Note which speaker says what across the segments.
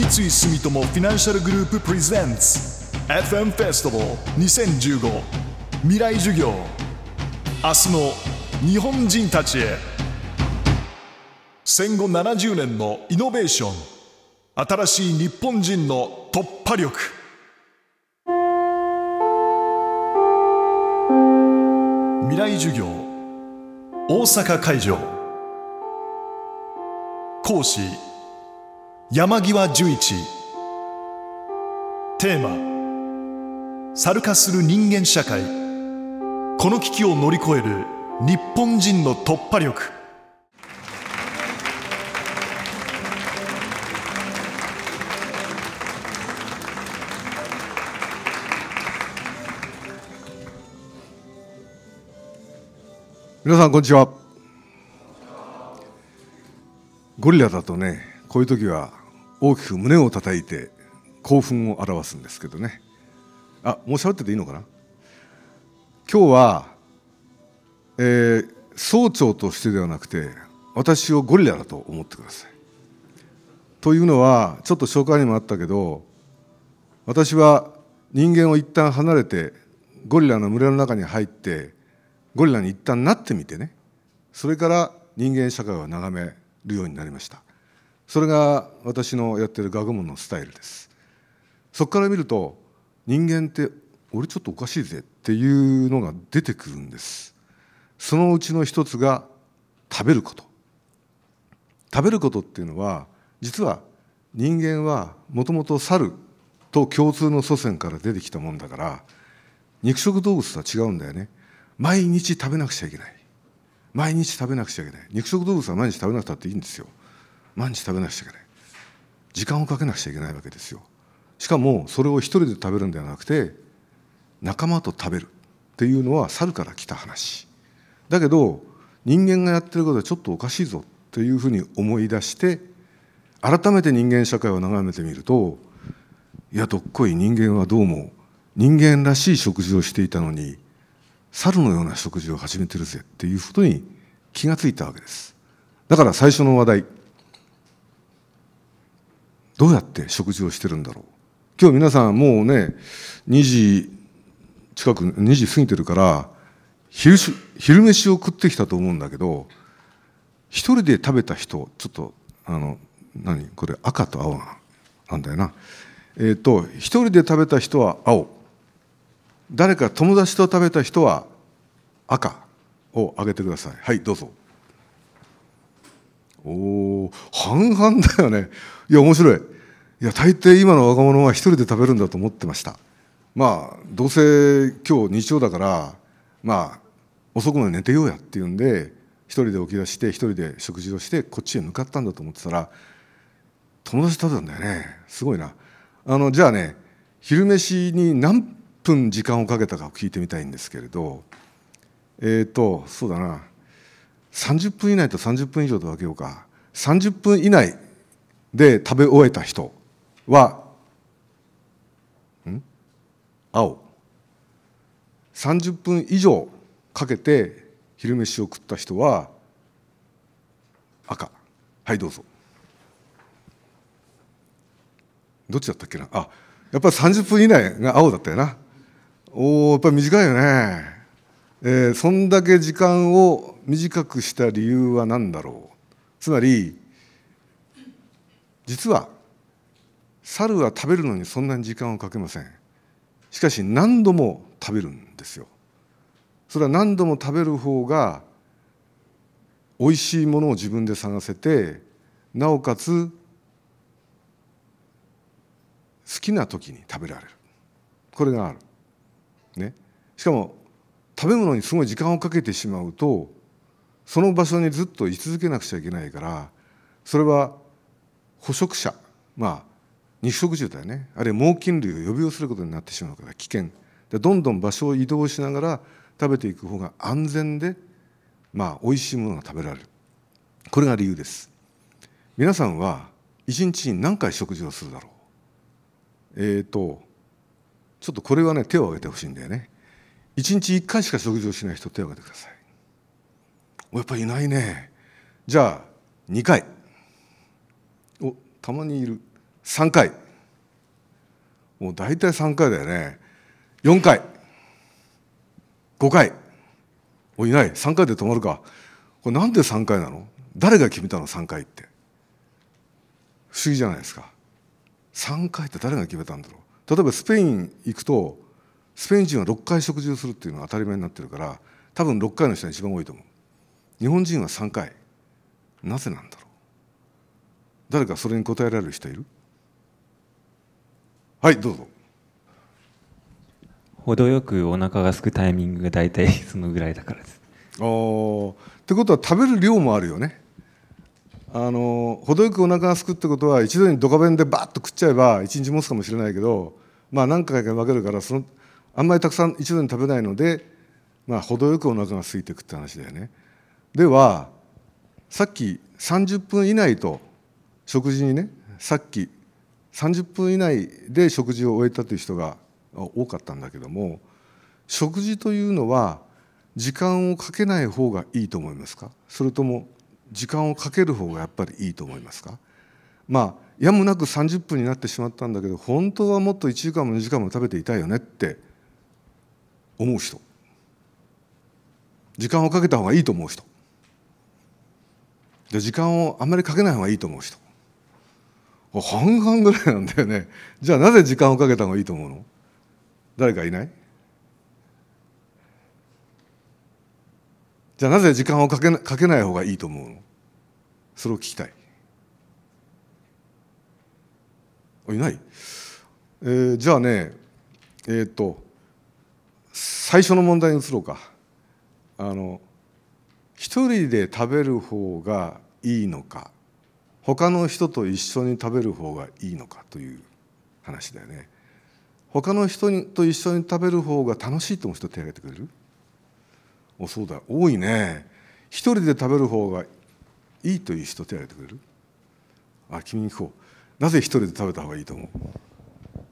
Speaker 1: 三井住友フィナンシャルグループプレゼンツ FM フェスティバル2015未来授業。明日の日本人たちへ。戦後70年のイノベーション。新しい日本人の突破力。未来授業。大阪会場。講師山際十一。テーマ猿化する人間社会。この危機を乗り越える日本人の突破力。
Speaker 2: 皆さんこんにちは。ゴリラだとねこういう時は大きく胸を叩いて興奮を表すんですけどね。あもう喋ってていいのかな？今日は、えー、総長としてではなくて私をゴリラだと思ってください。というのはちょっと紹介にもあったけど私は人間を一旦離れてゴリラの群れの中に入ってゴリラに一旦なってみてね。それから人間社会を眺めるようになりました。それが私のやってる学問のスタイルです。そこから見ると人間って俺ちょっとおかしいぜっていうのが出てくるんです。そのうちの一つが食べること。食べることっていうのは実は人間はもともと猿と共通の祖先から出てきたもんだから肉食動物とは違うんだよね。毎日食べなくちゃいけない。毎日食べなくちゃいけない。肉食動物は毎日食べなくたっていいんですよ。毎日食べなくちゃいけない。時間をかけなくちゃいけないわけですよ。しかもそれを一人で食べるんではなくて仲間と食べるっていうのは猿から来た話。だけど人間がやってることはちょっとおかしいぞというふうに思い出して改めて人間社会を眺めてみるといやどっこい人間はどうも人間らしい食事をしていたのに猿のような食事を始めてるぜっていうことに気がついたわけです。だから最初の話題。どうやって食事をしてるんだろう。今日皆さんもうね2時近く2時過ぎてるから昼昼飯を食ってきたと思うんだけど一人で食べた人ちょっとあの何これ赤と青なんだよな。えっ、ー、と一人で食べた人は青。誰か友達と食べた人は赤をあげてください。はいどうぞ。おお半々だよね。いや面白い。いや大抵今の若者は一人で食べるんだと思ってました。まあどうせ今日日曜だからまあ遅くまで寝てようやっていうんで一人で起き出して一人で食事をしてこっちへ向かったんだと思ってたら友達と食べたんだよね。すごいな。あのじゃあね昼飯に何分時間をかけたかを聞いてみたいんですけれどえっ、ー、とそうだな。30分以内と30分以上と分けようか。30分以内で食べ終えた人はん？青。30分以上かけて昼飯を食った人は赤。はいどうぞ。どっちだったっけな？あやっぱり30分以内が青だったよな。おおやっぱり短いよね、えー、そんだけ時間を短くした理由は何だろう？つまり実は猿は食べるのにそんなに時間をかけません。しかし何度も食べるんですよ。それは何度も食べる方が美味しいものを自分で探せてなおかつ好きな時に食べられる。これがある。ね、しかも食べ物にすごい時間をかけてしまうとその場所にずっと居続けなくちゃいけないからそれは捕食者まあ肉食獣だよね。あるいは猛禽類を呼び寄せることになってしまうから危険。でどんどん場所を移動しながら食べていく方が安全でまあ美味しいものが食べられる。これが理由です。皆さんは一日に何回食事をするだろう？えっ、ー、とちょっとこれはね手を挙げてほしいんだよね。1日1回しか食事をしない人手を挙げてください。やっぱりいないね。じゃあ2回。おたまにいる。3回。もう大体3回だよね。4回。5回。おいない。3回で止まるか。これなんで3回なの？誰が決めたの？3回って。不思議じゃないですか。3回って誰が決めたんだろう？例えばスペイン行くとスペイン人は6回食事をするっていうのが当たり前になってるから多分6回の人が一番多いと思う。日本人は3回。なぜなんだろう。誰かそれに答えられる人いる？はいどうぞ。
Speaker 3: 程よくお腹が空くタイミングが大体そのぐらいだからです。
Speaker 2: あー。ってことは食べる量もあるよね。あの程よくお腹が空くってことは一度にドカ弁でバッと食っちゃえば一日持つかもしれないけどまあ何回か分けるからそのあんまりたくさん一度に食べないのでまあ程よくお腹が空いていくって話だよね。ではさっき30分以内と食事にねさっき30分以内で食事を終えたという人が多かったんだけども食事というのは時間をかけない方がいいと思いますか？それとも時間をかける方がやっぱりいいと思いますか？まあやむなく30分になってしまったんだけど本当はもっと1時間も2時間も食べていたいよねって思う人。時間をかけた方がいいと思う人。で時間をあんまりかけない方がいいと思う人。半々ぐらいなんだよね。じゃあなぜ時間をかけた方がいいと思うの？誰かいない？じゃあなぜ時間をかけかけない方がいいと思うの？それを聞きたい。いない、えー、じゃあねえー、っと最初の問題に移ろうか。あの一人で食べる方がいいのか他の人と一緒に食べる方がいいのかという話だよね。他の人と一緒に食べる方が楽しいと思う人手を挙げてくれる？おそうだ多いね。一人で食べる方がいいという人手を挙げてくれる？あ君に聞こう。なぜ一人で食べた方がいいと思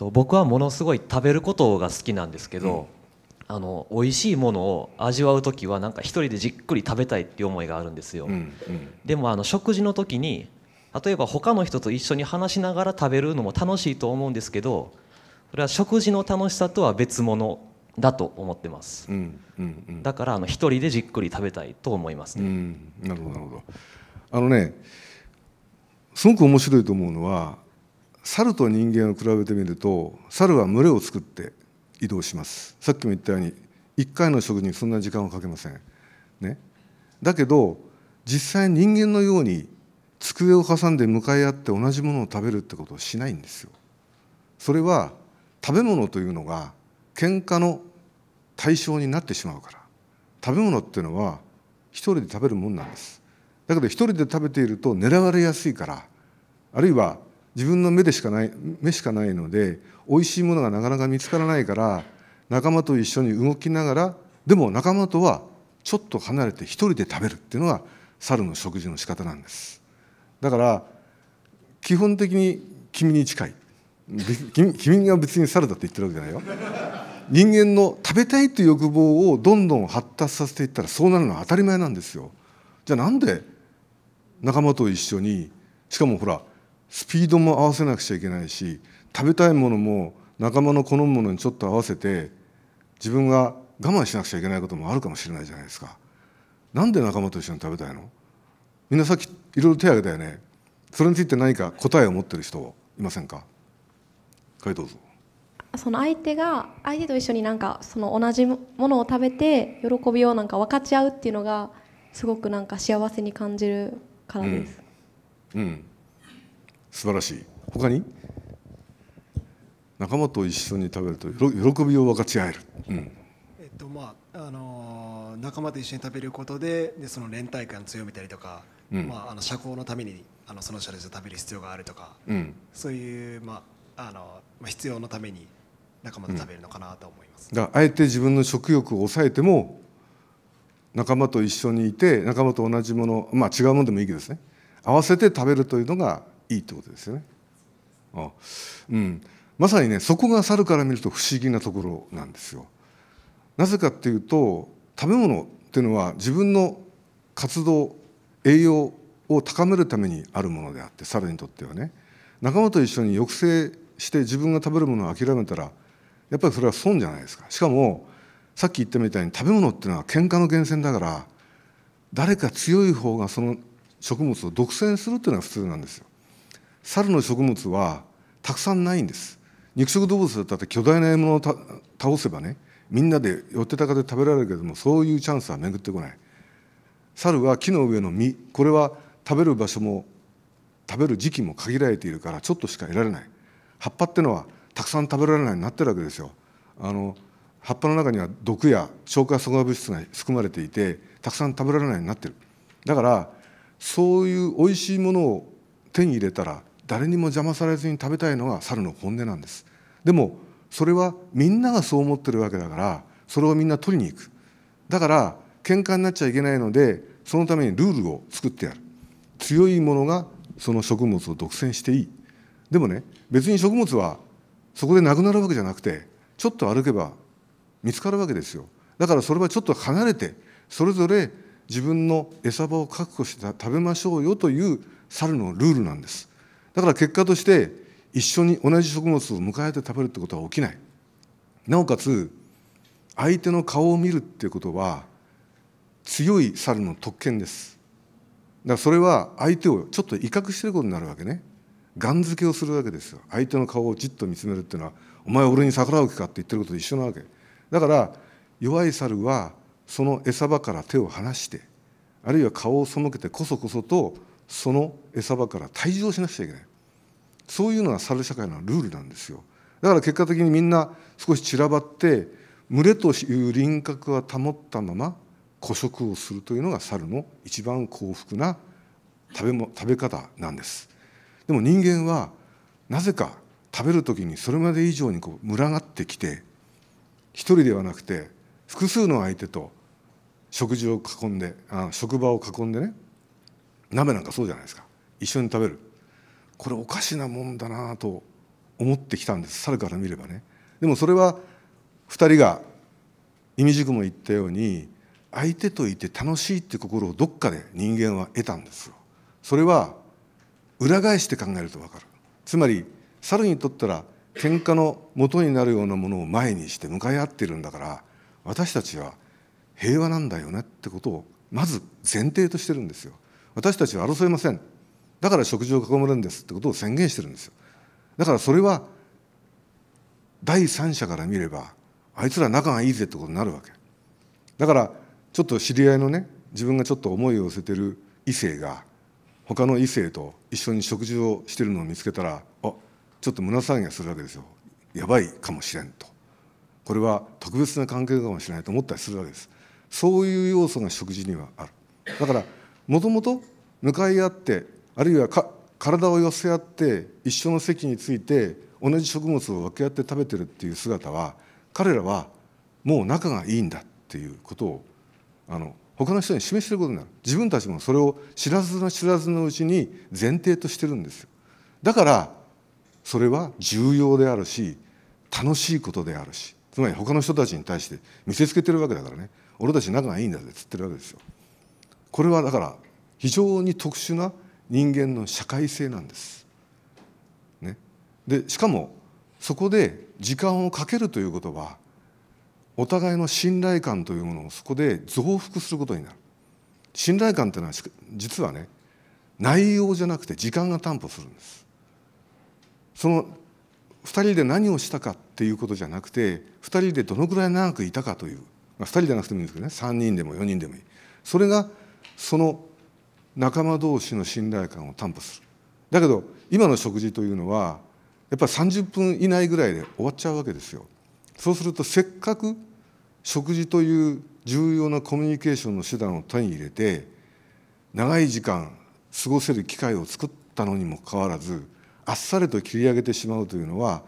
Speaker 4: う？僕はものすごい食べることが好きなんですけど、うん、あの美味しいものを味わう時はなんか一人でじっくり食べたいっていう思いがあるんですよ、うんうん、でもあの食事の時に例えば他の人と一緒に話しながら食べるのも楽しいと思うんですけどそれは食事の楽しさとは別物だと思ってます、うんうんうん、だからあの一人でじっくり食べたいと思いますね、うん、
Speaker 2: なるほどなるほど。あのねすごく面白いと思うのは猿と人間を比べてみると猿は群れを作って移動します。さっきも言ったように1回の食事にそんな時間をかけません。ね。だけど実際人間のように机を挟んで向かい合って同じものを食べるってことをしないんですよ。それは食べ物というのが喧嘩の対象になってしまうから。食べ物っていうのは一人で食べるもんなんです。だけど一人で食べていると狙われやすいからあるいは自分の目でしかない目しかないので美味しいものがなかなか見つからないから仲間と一緒に動きながらでも仲間とはちょっと離れて一人で食べるっていうのが猿の食事の仕方なんです。だから基本的に君に近い。君君が別に猿だって言ってるわけじゃないよ。人間の食べたいという欲望をどんどん発達させていったらそうなるのは当たり前なんですよ。じゃあなんで仲間と一緒にしかもほらスピードも合わせなくちゃいけないし食べたいものも仲間の好むものにちょっと合わせて自分が我慢しなくちゃいけないこともあるかもしれないじゃないですか。なんで仲間と一緒に食べたいの？みんなさっきいろいろ手を挙げたよね。それについて何か答えを持ってる人いませんか？はいどうぞ
Speaker 5: その相手が相手と一緒になんかその同じものを食べて喜びをなんか分かち合うっていうのがすごくなんか幸せに感じるからです。
Speaker 2: うん、うん、素晴らしい。他に？仲間と一緒に食べると喜びを分かち合える。うん、
Speaker 6: えっとまああのー、仲間と一緒に食べることででその連帯感強めたりとか、うん、まああの社交のためにあのその人たちと食べる必要があるとか、うん、そういうまああのまあ必要のために仲間と食べるのかなと思います。
Speaker 2: だあえて自分の食欲を抑えても仲間と一緒にいて仲間と同じものまあ違うものでもいいけどですね合わせて食べるというのがいいってことですよね。あうん、まさにねそこが猿から見ると不思議なところなんですよ。なぜかっていうと食べ物っていうのは自分の活動栄養を高めるためにあるものであって猿にとってはね仲間と一緒に抑制して自分が食べるものを諦めたらやっぱりそれは損じゃないですかしかもさっき言ったみたいに食べ物っていうのは喧嘩の源泉だから誰か強い方がその食物を独占するっていうのが普通なんですよ猿の食物はたくさんないんです。肉食動物だったって巨大な獲物を倒せばねみんなで寄ってたかで食べられるけどもそういうチャンスは巡ってこない。猿は木の上の実これは食べる場所も食べる時期も限られているからちょっとしか得られない。葉っぱってのはたくさん食べられないようになってるわけですよ。あの葉っぱの中には毒や消化阻害物質が含まれていてたくさん食べられないようになってる。だからそういう美味しいものを手に入れたら誰にも邪魔されずに食べたいのが猿の本音なんです。でもそれはみんながそう思ってるわけだからそれをみんな取りに行く。だから喧嘩になっちゃいけないのでそのためにルールを作ってやる。強いものがその食物を独占していい。でもね別に食物はそこでなくなるわけじゃなくてちょっと歩けば見つかるわけですよ。だからそれはちょっと離れてそれぞれ自分の餌場を確保して食べましょうよという猿のルールなんです。だから結果として一緒に同じ食物を迎えて食べるってことは起きない。なおかつ相手の顔を見るっていうことは強い猿の特権です。だからそれは相手をちょっと威嚇してることになるわけね。ガン付けをするわけですよ。相手の顔をじっと見つめるっていうのはお前俺に逆らう気かって言ってることと一緒なわけ。だから弱い猿はその餌場から手を離してあるいは顔を背けてこそこそとその餌場から退場しなくちゃいけない。そういうのが猿社会のルールなんですよ。だから結果的にみんな少し散らばって群れという輪郭は保ったまま孤食をするというのが猿の一番幸福な食べも食べ方なんです。でも人間はなぜか食べる時にそれまで以上にこう群がってきて一人ではなくて複数の相手と食事を囲んであ職場を囲んでね鍋なんかそうじゃないですか。一緒に食べる。これおかしなもんだなと思ってきたんです。猿から見ればね。でもそれは2人が意味軸も言ったように相手といて楽しいって心をどっかで人間は得たんですよ。それは裏返して考えると分かる。つまり猿にとったら喧嘩の元になるようなものを前にして向かい合ってるんだから私たちは平和なんだよねってことをまず前提としてるんですよ。私たちは争いません。だから食事を囲むんですってことを宣言してるんですよ。だからそれは第三者から見ればあいつら仲がいいぜってことになるわけ。だからちょっと知り合いのね自分がちょっと思いを寄せてる異性が他の異性と一緒に食事をしてるのを見つけたらあちょっと胸騒ぎがするわけですよ。やばいかもしれんと。これは特別な関係かもしれないと思ったりするわけです。そういう要素が食事にはある。だからもともと向かい合ってあるいは体を寄せ合って一緒の席について同じ食物を分け合って食べてるっていう姿は彼らはもう仲がいいんだっていうことをあの他の人に示してることになる。自分たちもそれを知らずの知らずのうちに前提としてるんですよ。だからそれは重要であるし楽しいことであるし。つまり他の人たちに対して見せつけてるわけだからね。俺たち仲がいいんだぜっつってるわけですよ。これはだから非常に特殊な人間の社会性なんです。ね、でしかもそこで時間をかけるということはお互いの信頼感というものをそこで増幅することになる。信頼感というのは実はね内容じゃなくて時間が担保するんです。その2人で何をしたかっていうことじゃなくて2人でどのぐらい長くいたかという、まあ、2人でなくてもいいんですけどね。3人でも4人でもいい。それがその仲間同士の信頼感を担保するだけど今の食事というのはやっぱり30分以内ぐらいで終わっちゃうわけですよそうするとせっかく食事という重要なコミュニケーションの手段を手に入れて長い時間過ごせる機会を作ったのにもかかわらずあっさりと切り上げてしまうというのは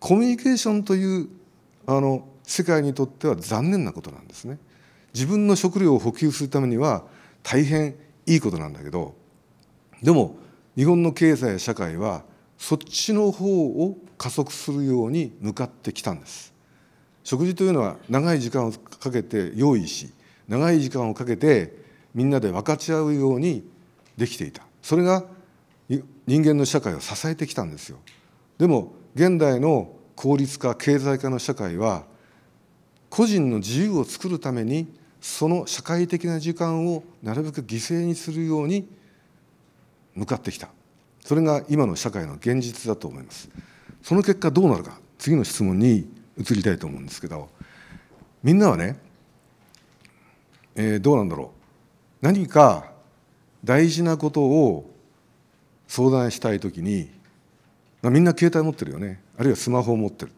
Speaker 2: コミュニケーションというあの世界にとっては残念なことなんですね。自分の食料を補給するためには大変いいことなんだけどでも日本の経済や社会はそっちの方を加速するように向かってきたんです。食事というのは長い時間をかけて用意し長い時間をかけてみんなで分かち合うようにできていた。それが人間の社会を支えてきたんですよ。でも現代の効率化経済化の社会は個人の自由を作るためにその社会的な時間をなるべく犠牲にするように向かってきた。それが今の社会の現実だと思います。その結果どうなるか。次の質問に移りたいと思うんですけど。みんなはね、えー、どうなんだろう。何か大事なことを相談したい時にまあみんな携帯持ってるよね。あるいはスマホを持ってる。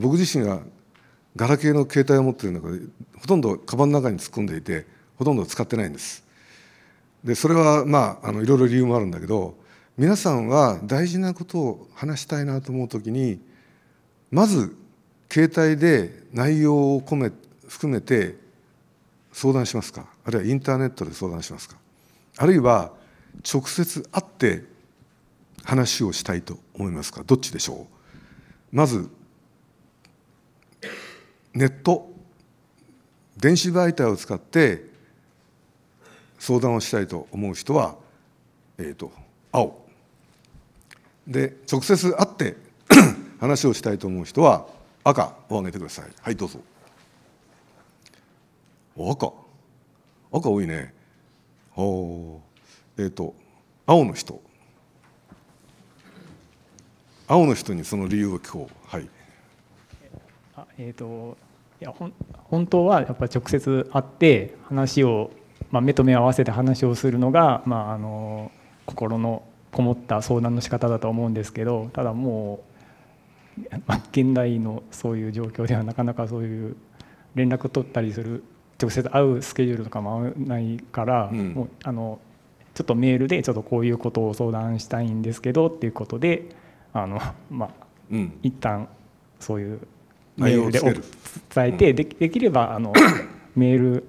Speaker 2: 僕自身がガラケーの携帯を持ってる中でほとんどカバンの中に突っ込んでいてほとんど使ってないんです。でそれはまああのいろいろ理由もあるんだけど皆さんは大事なことを話したいなと思う時にまず携帯で内容を込め含めて相談しますか？あるいはインターネットで相談しますか？あるいは直接会って話をしたいと思いますか？どっちでしょう？まずネット電子媒体を使って相談をしたいと思う人は、えーと、青で直接会って 話をしたいと思う人は赤を上げてください。はいどうぞ。赤。赤多いね。おえっ、ー、と青の人。青の人にその理由を聞こう。はい。
Speaker 7: えっ、ー、といや本当はやっぱ直接会って話を、まあ、目と目を合わせて話をするのが、まあ、あの心のこもった相談の仕方だと思うんですけどただもう、まあ、現代のそういう状況ではなかなかそういう連絡取ったりする直接会うスケジュールとかも合わないから、うん、もうあのちょっとメールでちょっとこういうことを相談したいんですけどっていうことであのまあ、うん、一旦そういうメールで伝えて、でできればあの メール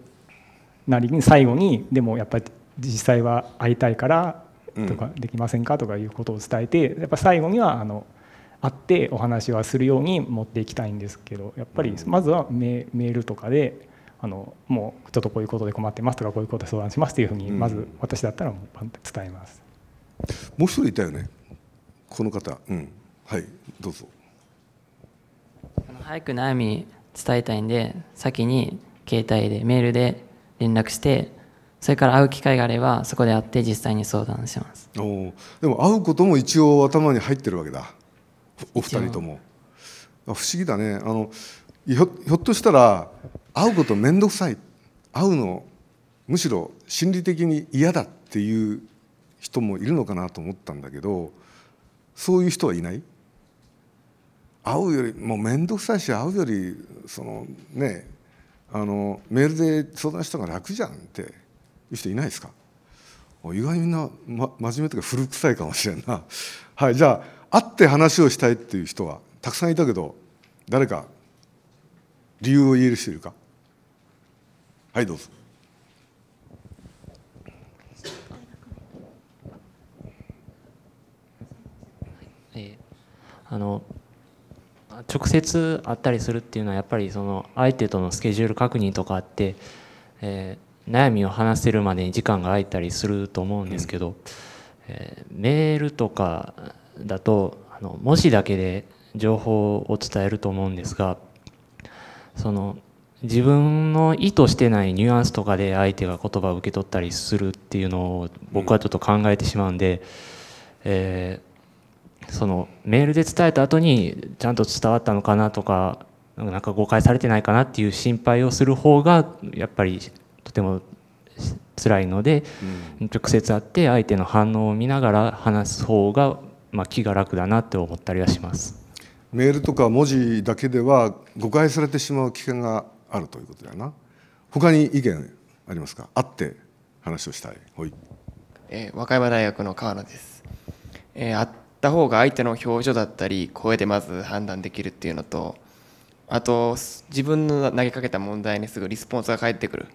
Speaker 7: なりに最後にでもやっぱり実際は会いたいからとかできませんかとかいうことを伝えてやっぱ最後にはあの会ってお話はするように持っていきたいんですけどやっぱりまずはメールとかであのもうちょっとこういうことで困ってますとかこういうことで相談しますというふうにまず私だったらもう伝えます、
Speaker 2: もう一人いたよね。この方。うん。はい。どうぞ
Speaker 8: 早く悩み伝えたいんで先に携帯でメールで連絡してそれから会う機会があればそこで会って実際に相談します。
Speaker 2: おでも会うことも一応頭に入ってるわけだお二人とも。不思議だね。あのひょひょっとしたら会うこと面倒くさい。会うのむしろ心理的に嫌だっていう人もいるのかなと思ったんだけどそういう人はいない？会うよりもう面倒くさいし会うよりそのねあのメールで相談した方が楽じゃんっていう人いないですか？意外にみんな、ま、真面目というか古臭いかもしれんな。はいじゃあ会って話をしたいっていう人はたくさんいたけど誰か理由を言える人いるか？はいどうぞ。
Speaker 8: あの直接会ったりするっていうのはやっぱりその相手とのスケジュール確認とかあって、えー、悩みを話せるまでに時間が空いたりすると思うんですけど、えー、メールとかだとあの文字だけで情報を伝えると思うんですがその自分の意図してないニュアンスとかで相手が言葉を受け取ったりするっていうのを僕はちょっと考えてしまうんで、えー、そのメールで伝えた後にちゃんと伝わったのかなとかなんか誤解されてないかなっていう心配をする方がやっぱりとても辛いので、うん、直接会って相手の反応を見ながら話す方が、まあ、気が楽だなって思ったりはします。
Speaker 2: メールとか文字だけでは誤解されてしまう危険があるということだな。他に意見ありますか？会って話をしたい。ほい、
Speaker 9: えー、和歌山大学の川野です、えー、会った方が相手の表情だったり声でまず判断できるっていうのとあと自分の投げかけた問題にすぐリスポンスが返ってくる。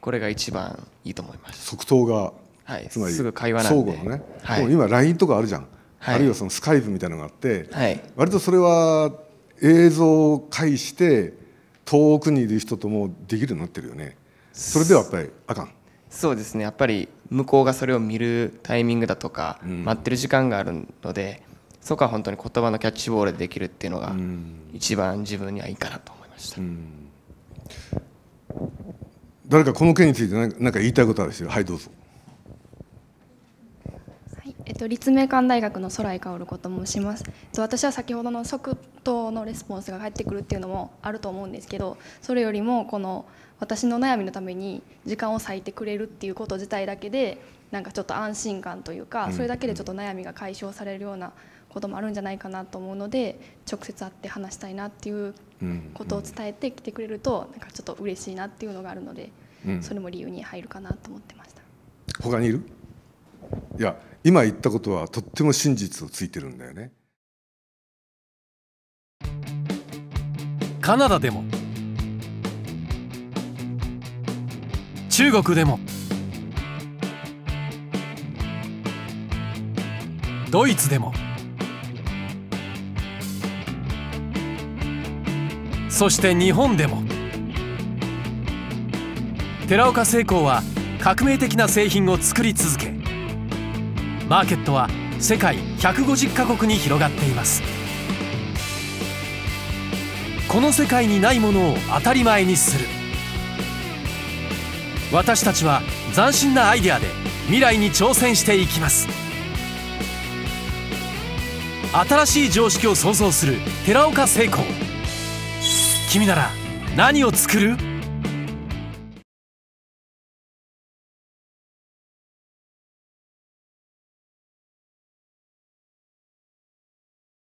Speaker 9: これが一番いいと思います。
Speaker 2: 即答が、
Speaker 9: はい、
Speaker 2: つまり
Speaker 9: すぐ会話なん
Speaker 2: で。相互のね、はい、今 LINE とかあるじゃん、はい、あるいはそのスカイプみたいなのがあって、
Speaker 9: はい、
Speaker 2: 割とそれは映像を介して遠くにいる人ともできるようになってるよね。それではやっぱりあかん
Speaker 9: そうですね。やっぱり向こうがそれを見るタイミングだとか、待ってる時間があるのでそこは本当に言葉のキャッチボールでできるっていうのが一番自分にはいいかなと思いました、
Speaker 2: 誰かこの件について何か言いたいことある人はいどうぞ。
Speaker 10: えっと、立命館大学の空井薫子と申します、えっと、私は先ほどの即答のレスポンスが返ってくるっていうのもあると思うんですけどそれよりもこの私の悩みのために時間を割いてくれるっていうこと自体だけでなんかちょっと安心感というかそれだけでちょっと悩みが解消されるようなこともあるんじゃないかなと思うので直接会って話したいなっていうことを伝えてきてくれるとなんかちょっと嬉しいなっていうのがあるのでそれも理由に入るかなと思ってました
Speaker 2: 他にいる？いや今言ったことはとっても真実をついてるんだよね。
Speaker 11: カナダでも中国でも。ドイツでも。そして日本でも。寺岡製鋼は革命的な製品を作り続けマーケットは世界150カ国に広がっています。この世界にないものを当たり前にする。私たちは斬新なアイデアで未来に挑戦していきます。新しい常識を創造する寺岡成功君なら何を作る？